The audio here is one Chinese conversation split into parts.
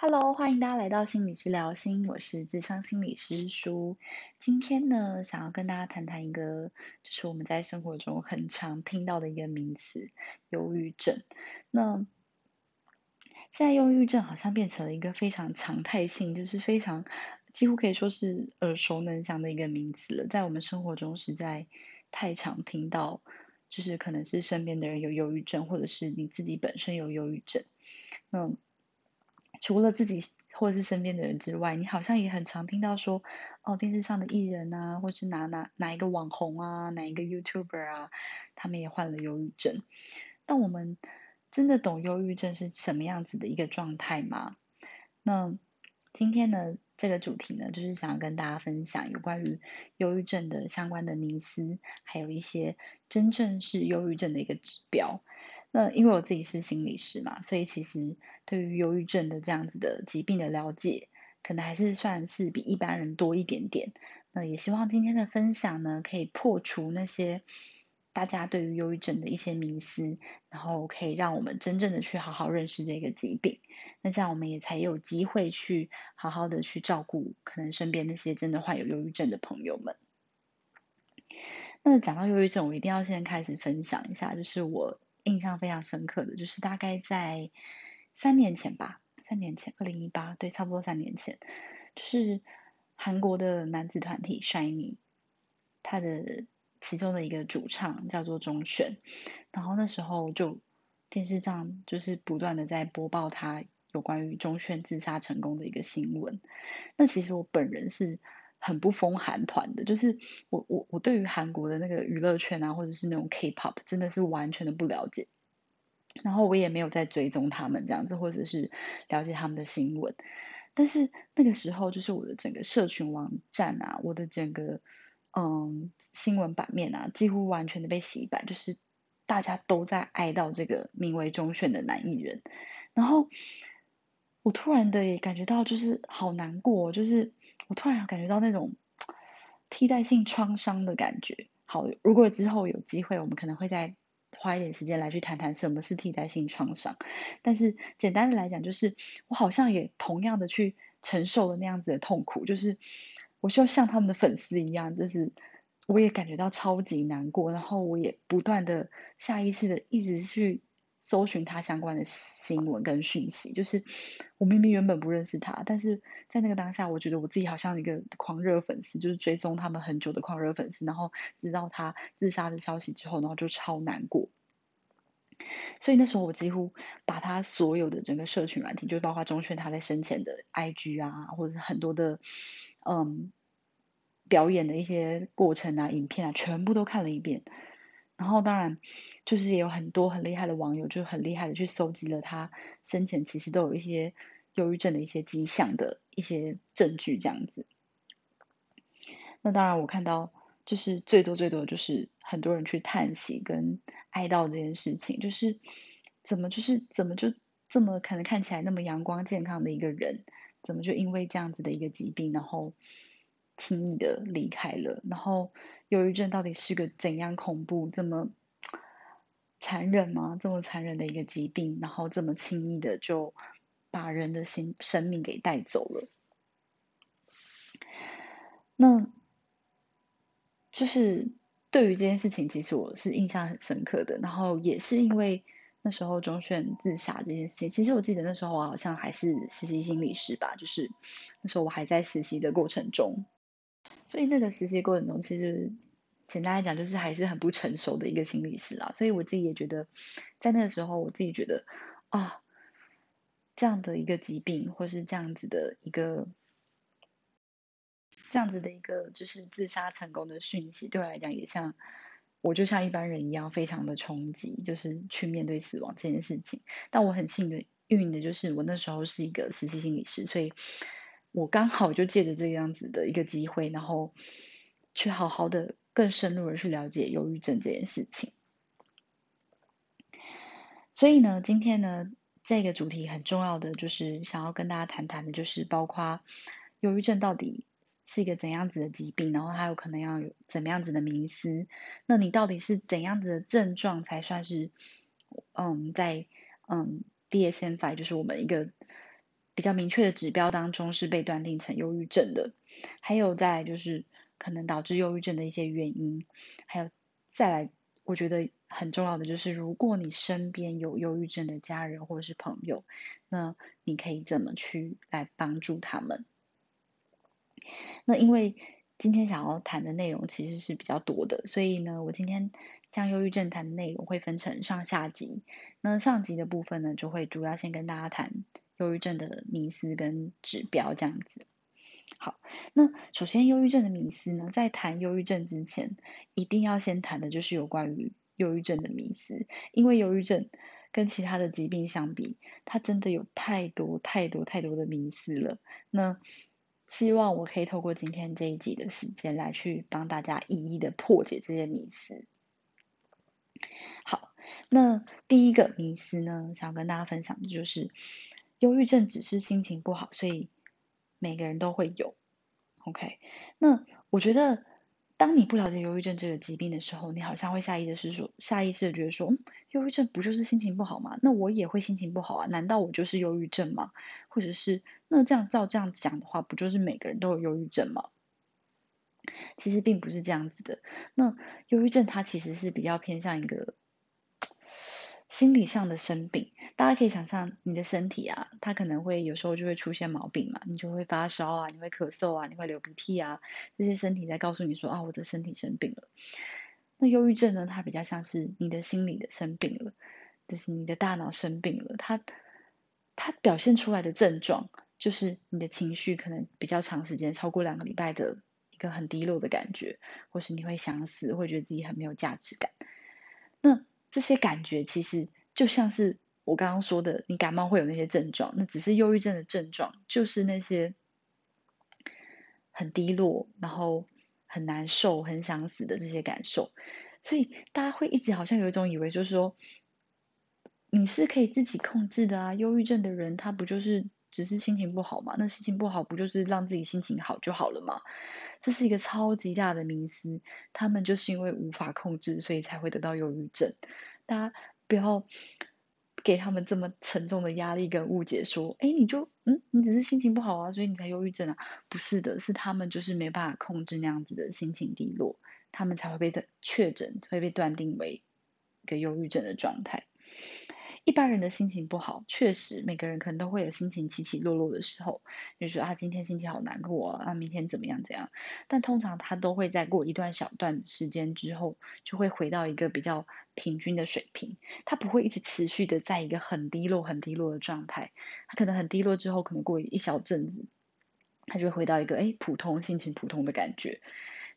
Hello，欢迎大家来到心理治疗心，我是智商心理师舒。今天呢，想要跟大家谈谈一个，就是我们在生活中很常听到的一个名词——忧郁症。那现在忧郁症好像变成了一个非常常态性，就是非常几乎可以说是耳熟能详的一个名词了。在我们生活中实在太常听到，就是可能是身边的人有忧郁症，或者是你自己本身有忧郁症。那除了自己或者是身边的人之外，你好像也很常听到说，哦，电视上的艺人啊，或是哪哪哪一个网红啊，哪一个 YouTuber 啊，他们也患了忧郁症。但我们真的懂忧郁症是什么样子的一个状态吗？那今天呢，这个主题呢，就是想跟大家分享有关于忧郁症的相关的迷思，还有一些真正是忧郁症的一个指标。那因为我自己是心理师嘛，所以其实对于忧郁症的这样子的疾病的了解，可能还是算是比一般人多一点点。那也希望今天的分享呢，可以破除那些大家对于忧郁症的一些迷思，然后可以让我们真正的去好好认识这个疾病。那这样我们也才有机会去好好的去照顾可能身边那些真的患有忧郁症的朋友们。那讲到忧郁症，我一定要先开始分享一下，就是我。印象非常深刻的就是大概在三年前吧，三年前，二零一八，对，差不多三年前，就是韩国的男子团体 SHINee，他的其中的一个主唱叫做钟铉，然后那时候就电视上就是不断的在播报他有关于钟铉自杀成功的一个新闻。那其实我本人是。很不疯韩团的，就是我我我对于韩国的那个娱乐圈啊，或者是那种 K-pop，真的是完全的不了解。然后我也没有在追踪他们这样子，或者是了解他们的新闻。但是那个时候，就是我的整个社群网站啊，我的整个嗯新闻版面啊，几乎完全的被洗版，就是大家都在哀悼这个名为钟铉的男艺人。然后我突然的也感觉到，就是好难过，就是。我突然感觉到那种替代性创伤的感觉。好，如果之后有机会，我们可能会再花一点时间来去谈谈什么是替代性创伤。但是简单的来讲，就是我好像也同样的去承受了那样子的痛苦，就是我就像他们的粉丝一样，就是我也感觉到超级难过，然后我也不断的下意识的一直去。搜寻他相关的新闻跟讯息，就是我明明原本不认识他，但是在那个当下，我觉得我自己好像一个狂热粉丝，就是追踪他们很久的狂热粉丝，然后知道他自杀的消息之后，然后就超难过。所以那时候我几乎把他所有的整个社群软体，就包括钟铉他在生前的 IG 啊，或者很多的嗯表演的一些过程啊、影片啊，全部都看了一遍。然后当然，就是也有很多很厉害的网友，就很厉害的去搜集了他生前其实都有一些忧郁症的一些迹象的一些证据，这样子。那当然，我看到就是最多最多就是很多人去叹息跟哀悼这件事情，就是怎么就是怎么就这么可能看起来那么阳光健康的一个人，怎么就因为这样子的一个疾病，然后轻易的离开了，然后。忧郁症到底是个怎样恐怖、这么残忍吗？这么残忍的一个疾病，然后这么轻易的就把人的心生命给带走了。那就是对于这件事情，其实我是印象很深刻的。然后也是因为那时候钟铉自杀这件事情，其实我记得那时候我好像还是实习心理师吧，就是那时候我还在实习的过程中。所以那个实习过程中，其实简单来讲，就是还是很不成熟的一个心理师啊。所以我自己也觉得，在那个时候，我自己觉得啊，这样的一个疾病，或是这样子的一个这样子的一个就是自杀成功的讯息，对我来讲也像我就像一般人一样，非常的冲击，就是去面对死亡这件事情。但我很幸运的，就是我那时候是一个实习心理师，所以。我刚好就借着这样子的一个机会，然后去好好的、更深入的去了解忧郁症这件事情。所以呢，今天呢，这个主题很重要的就是想要跟大家谈谈的，就是包括忧郁症到底是一个怎样子的疾病，然后它有可能要有怎么样子的迷思。那你到底是怎样子的症状才算是嗯，在嗯 DSM-5，就是我们一个。比较明确的指标当中是被断定成忧郁症的。还有在就是可能导致忧郁症的一些原因，还有再来，我觉得很重要的就是，如果你身边有忧郁症的家人或者是朋友，那你可以怎么去来帮助他们？那因为今天想要谈的内容其实是比较多的，所以呢，我今天将忧郁症谈的内容会分成上下集。那上集的部分呢，就会主要先跟大家谈忧郁症的迷思跟指标这样子。好，那首先忧郁症的迷思呢，在谈忧郁症之前，一定要先谈的就是有关于忧郁症的迷思，因为忧郁症跟其他的疾病相比，它真的有太多太多太多的迷思了。那希望我可以透过今天这一集的时间来去帮大家一一的破解这些迷思。好，那第一个迷思呢，想跟大家分享的就是，忧郁症只是心情不好，所以每个人都会有。OK，那我觉得，当你不了解忧郁症这个疾病的时候，你好像会下意识的说，下意识的觉得说，忧郁症不就是心情不好吗？那我也会心情不好啊？难道我就是忧郁症吗？或者是那这样照这样讲的话，不就是每个人都有忧郁症吗？其实并不是这样子的。那忧郁症它其实是比较偏向一个。心理上的生病，大家可以想象，你的身体啊，它可能会有时候就会出现毛病嘛，你就会发烧啊，你会咳嗽啊，你会流鼻涕啊，这些身体在告诉你说啊，我的身体生病了。那忧郁症呢，它比较像是你的心理的生病了，就是你的大脑生病了，它它表现出来的症状就是你的情绪可能比较长时间，超过两个礼拜的一个很低落的感觉，或是你会想死，会觉得自己很没有价值感。那这些感觉其实就像是我刚刚说的，你感冒会有那些症状，那只是忧郁症的症状，就是那些很低落，然后很难受、很想死的这些感受。所以大家会一直好像有一种以为，就是说你是可以自己控制的啊。忧郁症的人他不就是只是心情不好嘛？那心情不好不就是让自己心情好就好了吗？这是一个超级大的迷思，他们就是因为无法控制，所以才会得到忧郁症。大家不要给他们这么沉重的压力跟误解，说：“哎，你就嗯，你只是心情不好啊，所以你才忧郁症啊？”不是的，是他们就是没办法控制那样子的心情低落，他们才会被确诊，会被断定为一个忧郁症的状态。一般人的心情不好，确实每个人可能都会有心情起起落落的时候，就说啊，今天心情好难过啊，明天怎么样怎样。但通常他都会在过一段小段时间之后，就会回到一个比较平均的水平。他不会一直持续的在一个很低落、很低落的状态。他可能很低落之后，可能过一小阵子，他就会回到一个哎普通心情普通的感觉。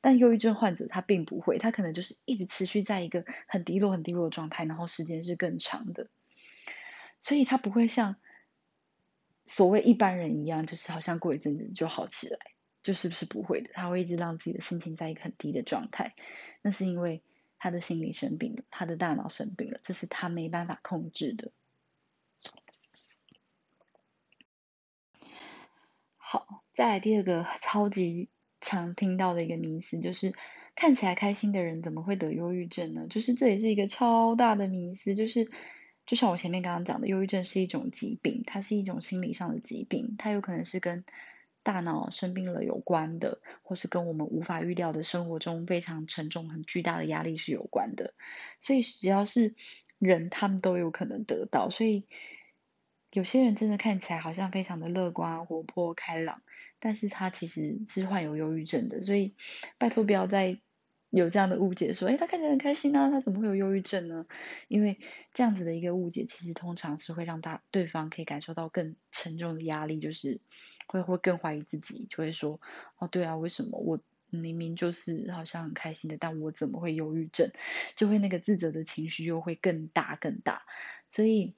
但忧郁症患者他并不会，他可能就是一直持续在一个很低落、很低落的状态，然后时间是更长的。所以他不会像所谓一般人一样，就是好像过一阵子就好起来，就是不是不会的。他会一直让自己的心情在一个很低的状态，那是因为他的心理生病了，他的大脑生病了，这是他没办法控制的。好，再来第二个超级常听到的一个迷思，就是看起来开心的人怎么会得忧郁症呢？就是这也是一个超大的迷思，就是。就像我前面刚刚讲的，忧郁症是一种疾病，它是一种心理上的疾病，它有可能是跟大脑生病了有关的，或是跟我们无法预料的生活中非常沉重、很巨大的压力是有关的。所以只要是人，他们都有可能得到。所以有些人真的看起来好像非常的乐观、活泼、开朗，但是他其实是患有忧郁症的。所以拜托不要再。有这样的误解，说，哎，他看起来很开心啊，他怎么会有忧郁症呢？因为这样子的一个误解，其实通常是会让大对方可以感受到更沉重的压力，就是会会更怀疑自己，就会说，哦，对啊，为什么我明明就是好像很开心的，但我怎么会忧郁症？就会那个自责的情绪又会更大更大。所以，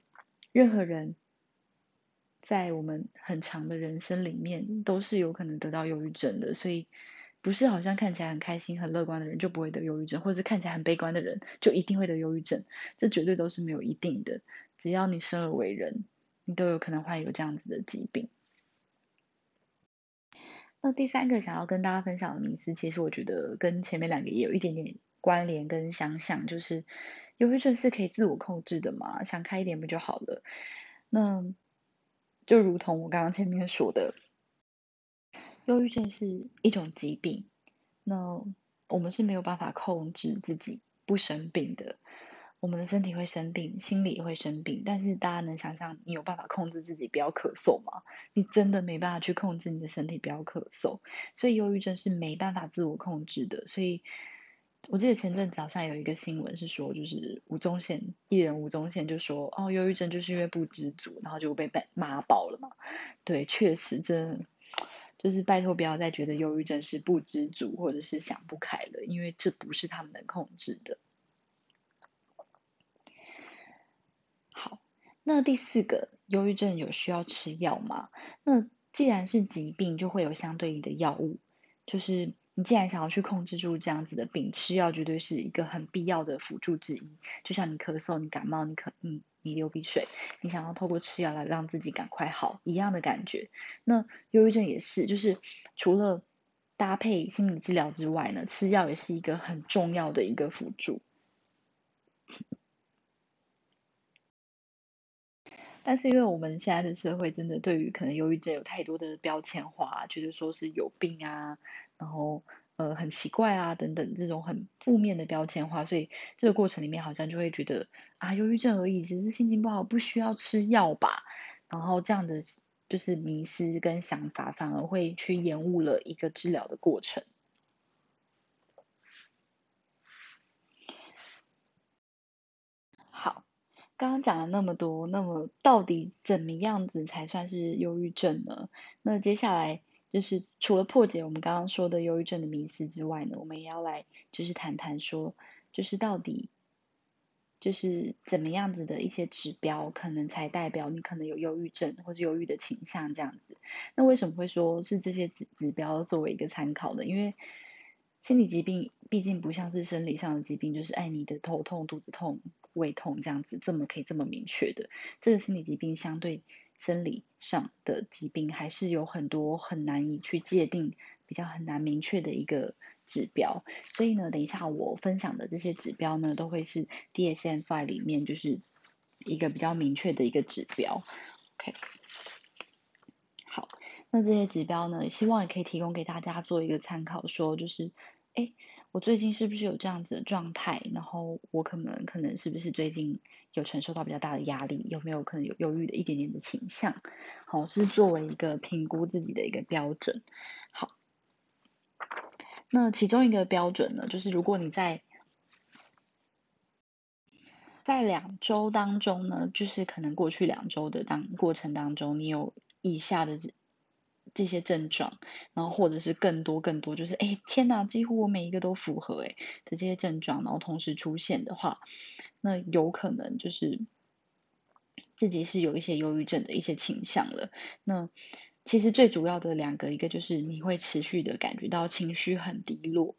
任何人在我们很长的人生里面，都是有可能得到忧郁症的。所以。不是好像看起来很开心、很乐观的人就不会得忧郁症，或者是看起来很悲观的人就一定会得忧郁症，这绝对都是没有一定的。只要你生而为人，你都有可能患有这样子的疾病。那第三个想要跟大家分享的名词，其实我觉得跟前面两个也有一点点关联跟相像，就是忧郁症是可以自我控制的嘛，想开一点不就好了？那就如同我刚刚前面说的，忧郁症是一种疾病，那我们是没有办法控制自己不生病的。我们的身体会生病，心理也会生病，但是大家能想象你有办法控制自己不要咳嗽吗？你真的没办法去控制你的身体不要咳嗽，所以忧郁症是没办法自我控制的。所以我记得前阵子早上有一个新闻是说，就是吴宗宪艺人吴宗宪就说，哦，忧郁症就是因为不知足，然后就被被骂爆了嘛。对，确实，真就是拜托不要再觉得忧郁症是不知足或者是想不开了，因为这不是他们能控制的。好，那第四个，忧郁症有需要吃药吗？那既然是疾病，就会有相对应的药物。就是你既然想要去控制住这样子的病，吃药绝对是一个很必要的辅助之一。就像你咳嗽、你感冒、你咳、你你流鼻水，你想要透过吃药来让自己赶快好，一样的感觉。那忧郁症也是，就是除了搭配心理治疗之外呢，吃药也是一个很重要的一个辅助。但是因为我们现在的社会真的对于可能忧郁症有太多的标签化，觉得说是有病啊，然后呃很奇怪啊等等这种很负面的标签化，所以这个过程里面好像就会觉得啊忧郁症而已，只是心情不好不需要吃药吧，然后这样的就是迷思跟想法反而会去延误了一个治疗的过程。好。刚刚讲了那么多，那么到底怎么样子才算是忧郁症呢？那接下来就是除了破解我们刚刚说的忧郁症的迷思之外呢，我们也要来就是谈谈说，就是到底就是怎么样子的一些指标，可能才代表你可能有忧郁症或者忧郁的倾向这样子。那为什么会说是这些指指标作为一个参考呢？因为心理疾病毕竟不像是生理上的疾病，就是哎你的头痛、肚子痛。胃痛这样子，这么可以这么明确的，这个心理疾病相对生理上的疾病，还是有很多很难以去界定，比较很难明确的一个指标。所以呢，等一下我分享的这些指标呢，都会是 DSM-5 里面就是一个比较明确的一个指标。OK，好，那这些指标呢，希望也可以提供给大家做一个参考，说就是，哎。我最近是不是有这样子的状态？然后我可能可能是不是最近有承受到比较大的压力？有没有可能有忧郁的一点点的倾向？好，是作为一个评估自己的一个标准。好，那其中一个标准呢，就是如果你在在两周当中呢，就是可能过去两周的当过程当中，你有以下的。这些症状，然后或者是更多更多，就是哎天哪，几乎我每一个都符合哎的这些症状，然后同时出现的话，那有可能就是自己是有一些忧郁症的一些倾向了。那其实最主要的两个，一个就是你会持续的感觉到情绪很低落。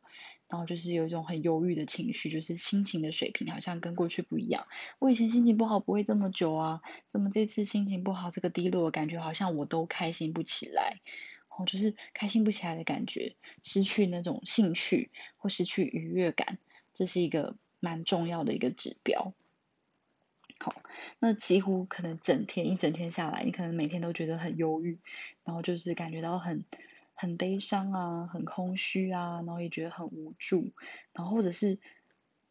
然后就是有一种很忧郁的情绪，就是心情的水平好像跟过去不一样。我以前心情不好不会这么久啊，怎么这次心情不好，这个低落的感觉好像我都开心不起来，哦，就是开心不起来的感觉，失去那种兴趣或失去愉悦感，这是一个蛮重要的一个指标。好，那几乎可能整天一整天下来，你可能每天都觉得很忧郁，然后就是感觉到很。很悲伤啊，很空虚啊，然后也觉得很无助，然后或者是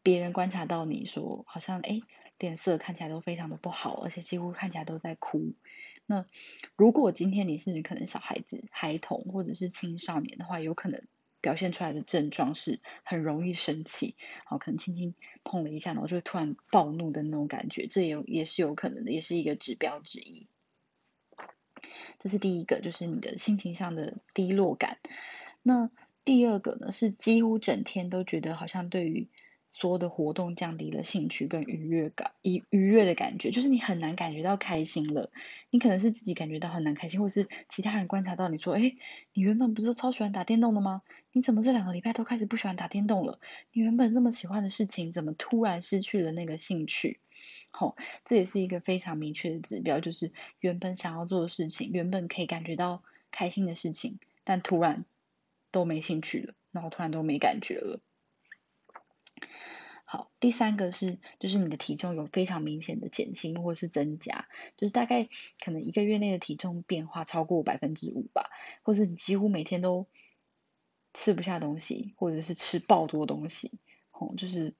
别人观察到你说，好像哎脸色看起来都非常的不好，而且几乎看起来都在哭。那如果今天你是可能小孩子、孩童或者是青少年的话，有可能表现出来的症状是很容易生气，好，可能轻轻碰了一下，然后就会突然暴怒的那种感觉，这也也是有可能的，也是一个指标之一。这是第一个，就是你的心情上的低落感。那第二个呢，是几乎整天都觉得好像对于所有的活动降低了兴趣跟愉悦感，愉愉悦的感觉，就是你很难感觉到开心了。你可能是自己感觉到很难开心，或者是其他人观察到你说：“哎，你原本不是超喜欢打电动的吗？你怎么这两个礼拜都开始不喜欢打电动了？你原本这么喜欢的事情，怎么突然失去了那个兴趣？”好，这也是一个非常明确的指标，就是原本想要做的事情，原本可以感觉到开心的事情，但突然都没兴趣了，然后突然都没感觉了。好，第三个是，就是你的体重有非常明显的减轻或是增加，就是大概可能一个月内的体重变化超过百分之五吧，或是你几乎每天都吃不下东西，或者是吃爆多东西，哦，就是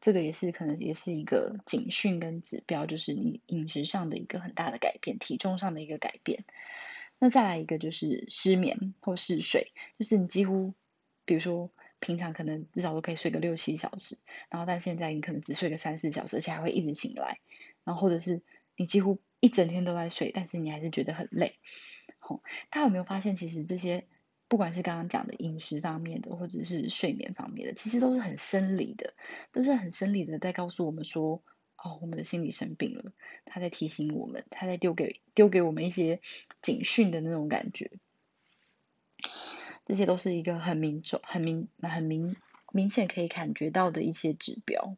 这个也是可能也是一个警讯跟指标，就是你饮食上的一个很大的改变，体重上的一个改变。那再来一个就是失眠或嗜睡，就是你几乎，比如说。平常可能至少都可以睡个六七小时，然后但现在你可能只睡个三四小时，而且还会一直醒来，然后或者是你几乎一整天都在睡，但是你还是觉得很累。好，大家有没有发现，其实这些不管是刚刚讲的饮食方面的，或者是睡眠方面的，其实都是很生理的，都是很生理的在告诉我们说，哦，我们的心理生病了，他在提醒我们，他在丢给丢给我们一些警讯的那种感觉。这些都是一个很明重、很明、很明明显可以感觉到的一些指标。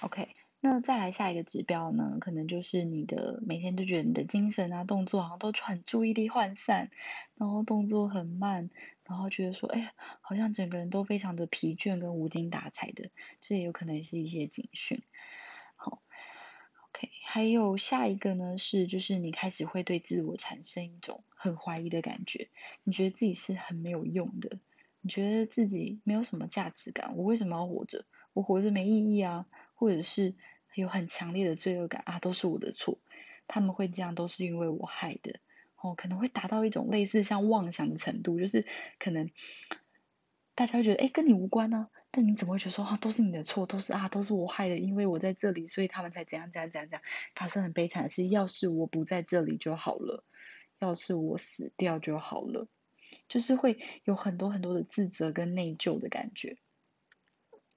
OK，那再来下一个指标呢？可能就是你的每天都觉得你的精神啊、动作好像都很注意力涣散，然后动作很慢，然后觉得说，哎，好像整个人都非常的疲倦跟无精打采的，这也有可能是一些警讯。OK，还有下一个呢，是就是你开始会对自我产生一种很怀疑的感觉，你觉得自己是很没有用的，你觉得自己没有什么价值感，我为什么要活着？我活着没意义啊，或者是有很强烈的罪恶感啊，都是我的错，他们会这样都是因为我害的，哦，可能会达到一种类似像妄想的程度，就是可能大家会觉得，哎，跟你无关啊。但你怎么会觉得说啊，都是你的错，都是啊，都是我害的，因为我在这里，所以他们才怎样怎样怎样怎样，发生很悲惨的事。要是我不在这里就好了，要是我死掉就好了，就是会有很多很多的自责跟内疚的感觉，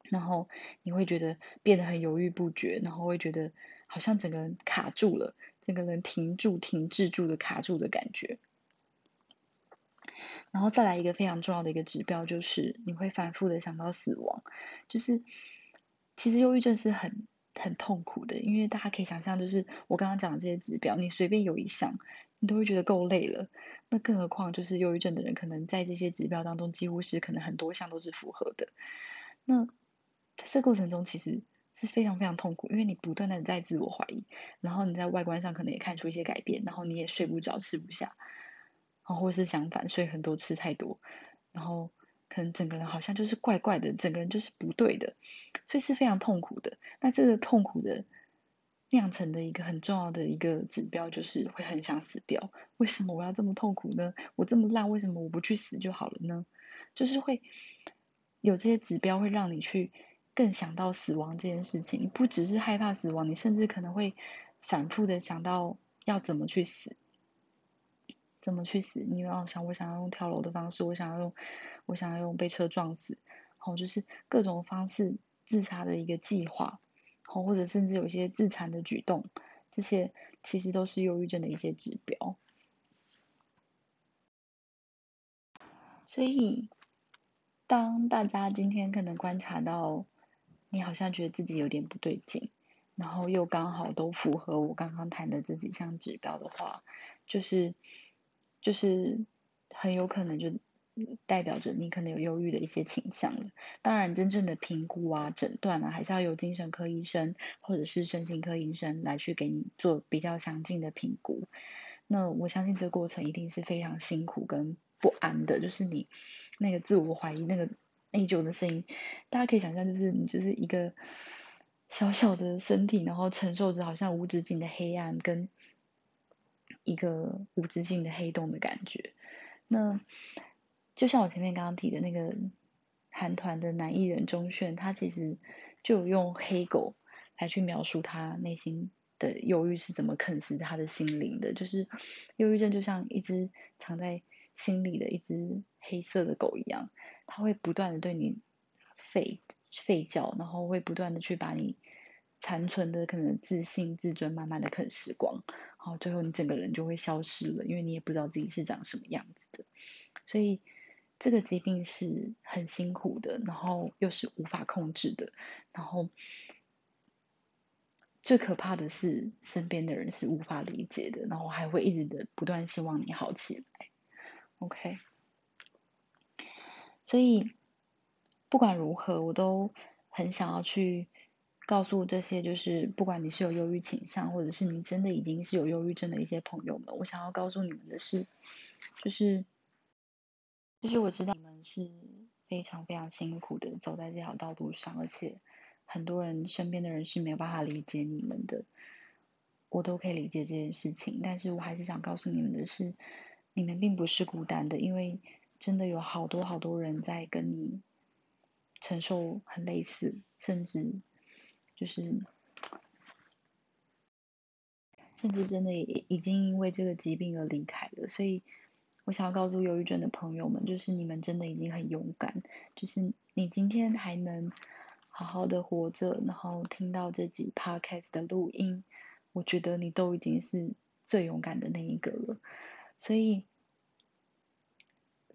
然后你会觉得变得很犹豫不决，然后会觉得好像整个人卡住了，整个人停住、停滞住的卡住的感觉。然后再来一个非常重要的一个指标，就是你会反复的想到死亡。就是其实忧郁症是很很痛苦的，因为大家可以想象，就是我刚刚讲的这些指标，你随便有一项，你都会觉得够累了。那更何况就是忧郁症的人，可能在这些指标当中，几乎是可能很多项都是符合的。那在这过程中，其实是非常非常痛苦，因为你不断的在自我怀疑，然后你在外观上可能也看出一些改变，然后你也睡不着，吃不下。然后或是相反，睡很多吃太多，然后可能整个人好像就是怪怪的，整个人就是不对的，所以是非常痛苦的。那这个痛苦的酿成的一个很重要的一个指标，就是会很想死掉。为什么我要这么痛苦呢？我这么烂，为什么我不去死就好了呢？就是会有这些指标，会让你去更想到死亡这件事情。你不只是害怕死亡，你甚至可能会反复的想到要怎么去死。怎么去死？你要想，我想要用跳楼的方式，我想要用，我想要用被车撞死，好，就是各种方式自杀的一个计划，好，或者甚至有一些自残的举动，这些其实都是忧郁症的一些指标。所以，当大家今天可能观察到你好像觉得自己有点不对劲，然后又刚好都符合我刚刚谈的这几项指标的话，就是。就是很有可能就代表着你可能有忧郁的一些倾向了。当然，真正的评估啊、诊断啊，还是要由精神科医生或者是身心科医生来去给你做比较详尽的评估。那我相信这个过程一定是非常辛苦跟不安的，就是你那个自我怀疑、那个内疚的声音，大家可以想象，就是你就是一个小小的身体，然后承受着好像无止境的黑暗跟。一个无止境的黑洞的感觉。那就像我前面刚刚提的那个韩团的男艺人钟铉，他其实就用黑狗来去描述他内心的忧郁是怎么啃食他的心灵的。就是忧郁症就像一只藏在心里的一只黑色的狗一样，它会不断的对你吠吠叫，然后会不断的去把你残存的可能自信、自尊慢慢的啃食光。然后最后你整个人就会消失了，因为你也不知道自己是长什么样子的。所以这个疾病是很辛苦的，然后又是无法控制的。然后最可怕的是身边的人是无法理解的，然后还会一直的不断希望你好起来。OK，所以不管如何，我都很想要去告诉这些，就是不管你是有忧郁倾向，或者是你真的已经是有忧郁症的一些朋友们，我想要告诉你们的是，就是就是我知道你们是非常非常辛苦的走在这条道路上，而且很多人身边的人是没有办法理解你们的。我都可以理解这件事情，但是我还是想告诉你们的是，你们并不是孤单的，因为真的有好多好多人在跟你承受很类似，甚至就是甚至真的已已经因为这个疾病而离开了。所以，我想要告诉忧郁症的朋友们，就是你们真的已经很勇敢，就是你今天还能好好的活着，然后听到这集 podcast 的录音。我觉得你都已经是最勇敢的那一个了，所以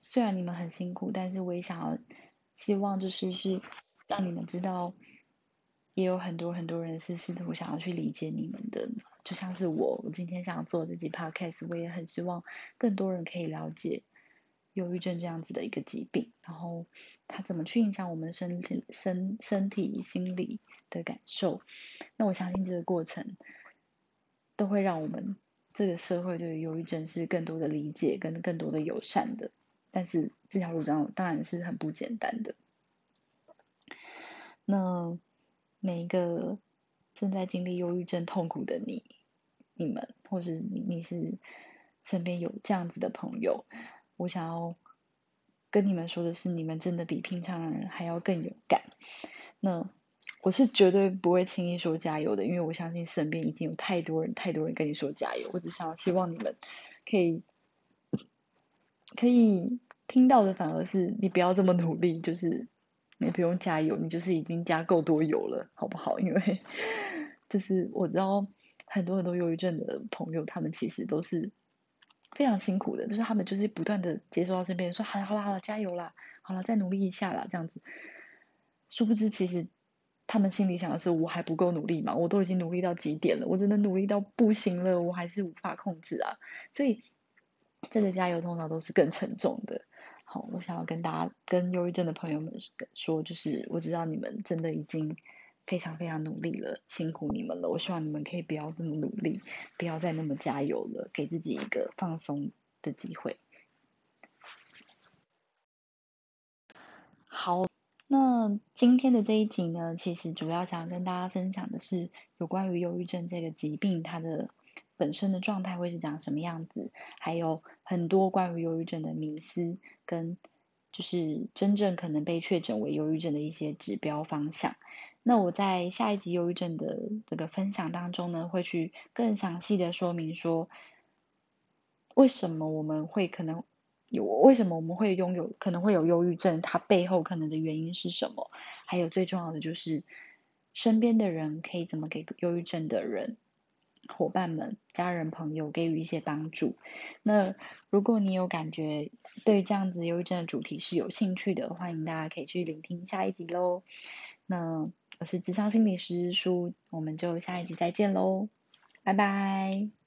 虽然你们很辛苦，但是我也想要希望就是是让你们知道，也有很多很多人是试图想要去理解你们的，就像是我，我今天想做这集 podcast，我也很希望更多人可以了解忧郁症这样子的一个疾病，然后它怎么去影响我们的身体、身身体、心理的感受。那我相信这个过程。都会让我们这个社会对于忧郁症是更多的理解跟更多的友善的，但是这条路上当然是很不简单的。那每一个正在经历忧郁症痛苦的你、你们，或是你你是身边有这样子的朋友，我想要跟你们说的是，你们真的比平常人还要更勇敢。那。我是绝对不会轻易说加油的，因为我相信身边已经有太多人、太多人跟你说加油。我只想要希望你们可以可以听到的，反而是你不要这么努力，就是你不用加油，你就是已经加够多油了，好不好？因为就是我知道很多很多忧郁症的朋友，他们其实都是非常辛苦的，就是他们就是不断的接受到身边说：“好了好了好了，加油啦，好了再努力一下啦。”这样子，殊不知其实。他们心里想的是：我还不够努力嘛？我都已经努力到极点了，我真的努力到不行了，我还是无法控制啊！所以这个加油通常都是更沉重的。好，我想要跟大家、跟忧郁症的朋友们说，就是我知道你们真的已经非常非常努力了，辛苦你们了。我希望你们可以不要那么努力，不要再那么加油了，给自己一个放松的机会。好。那今天的这一集呢，其实主要想要跟大家分享的是有关于忧郁症这个疾病，它的本身的状态会是长什么样子，还有很多关于忧郁症的迷思，跟就是真正可能被确诊为忧郁症的一些指标方向。那我在下一集忧郁症的这个分享当中呢，会去更详细的说明说，为什么我们会可能。有为什么我们会拥有可能会有忧郁症？它背后可能的原因是什么？还有最重要的就是身边的人可以怎么给忧郁症的人、伙伴们、家人、朋友给予一些帮助？那如果你有感觉对这样子忧郁症的主题是有兴趣的，欢迎大家可以去聆听下一集喽。那我是智商心理师叔，我们就下一集再见喽，拜拜。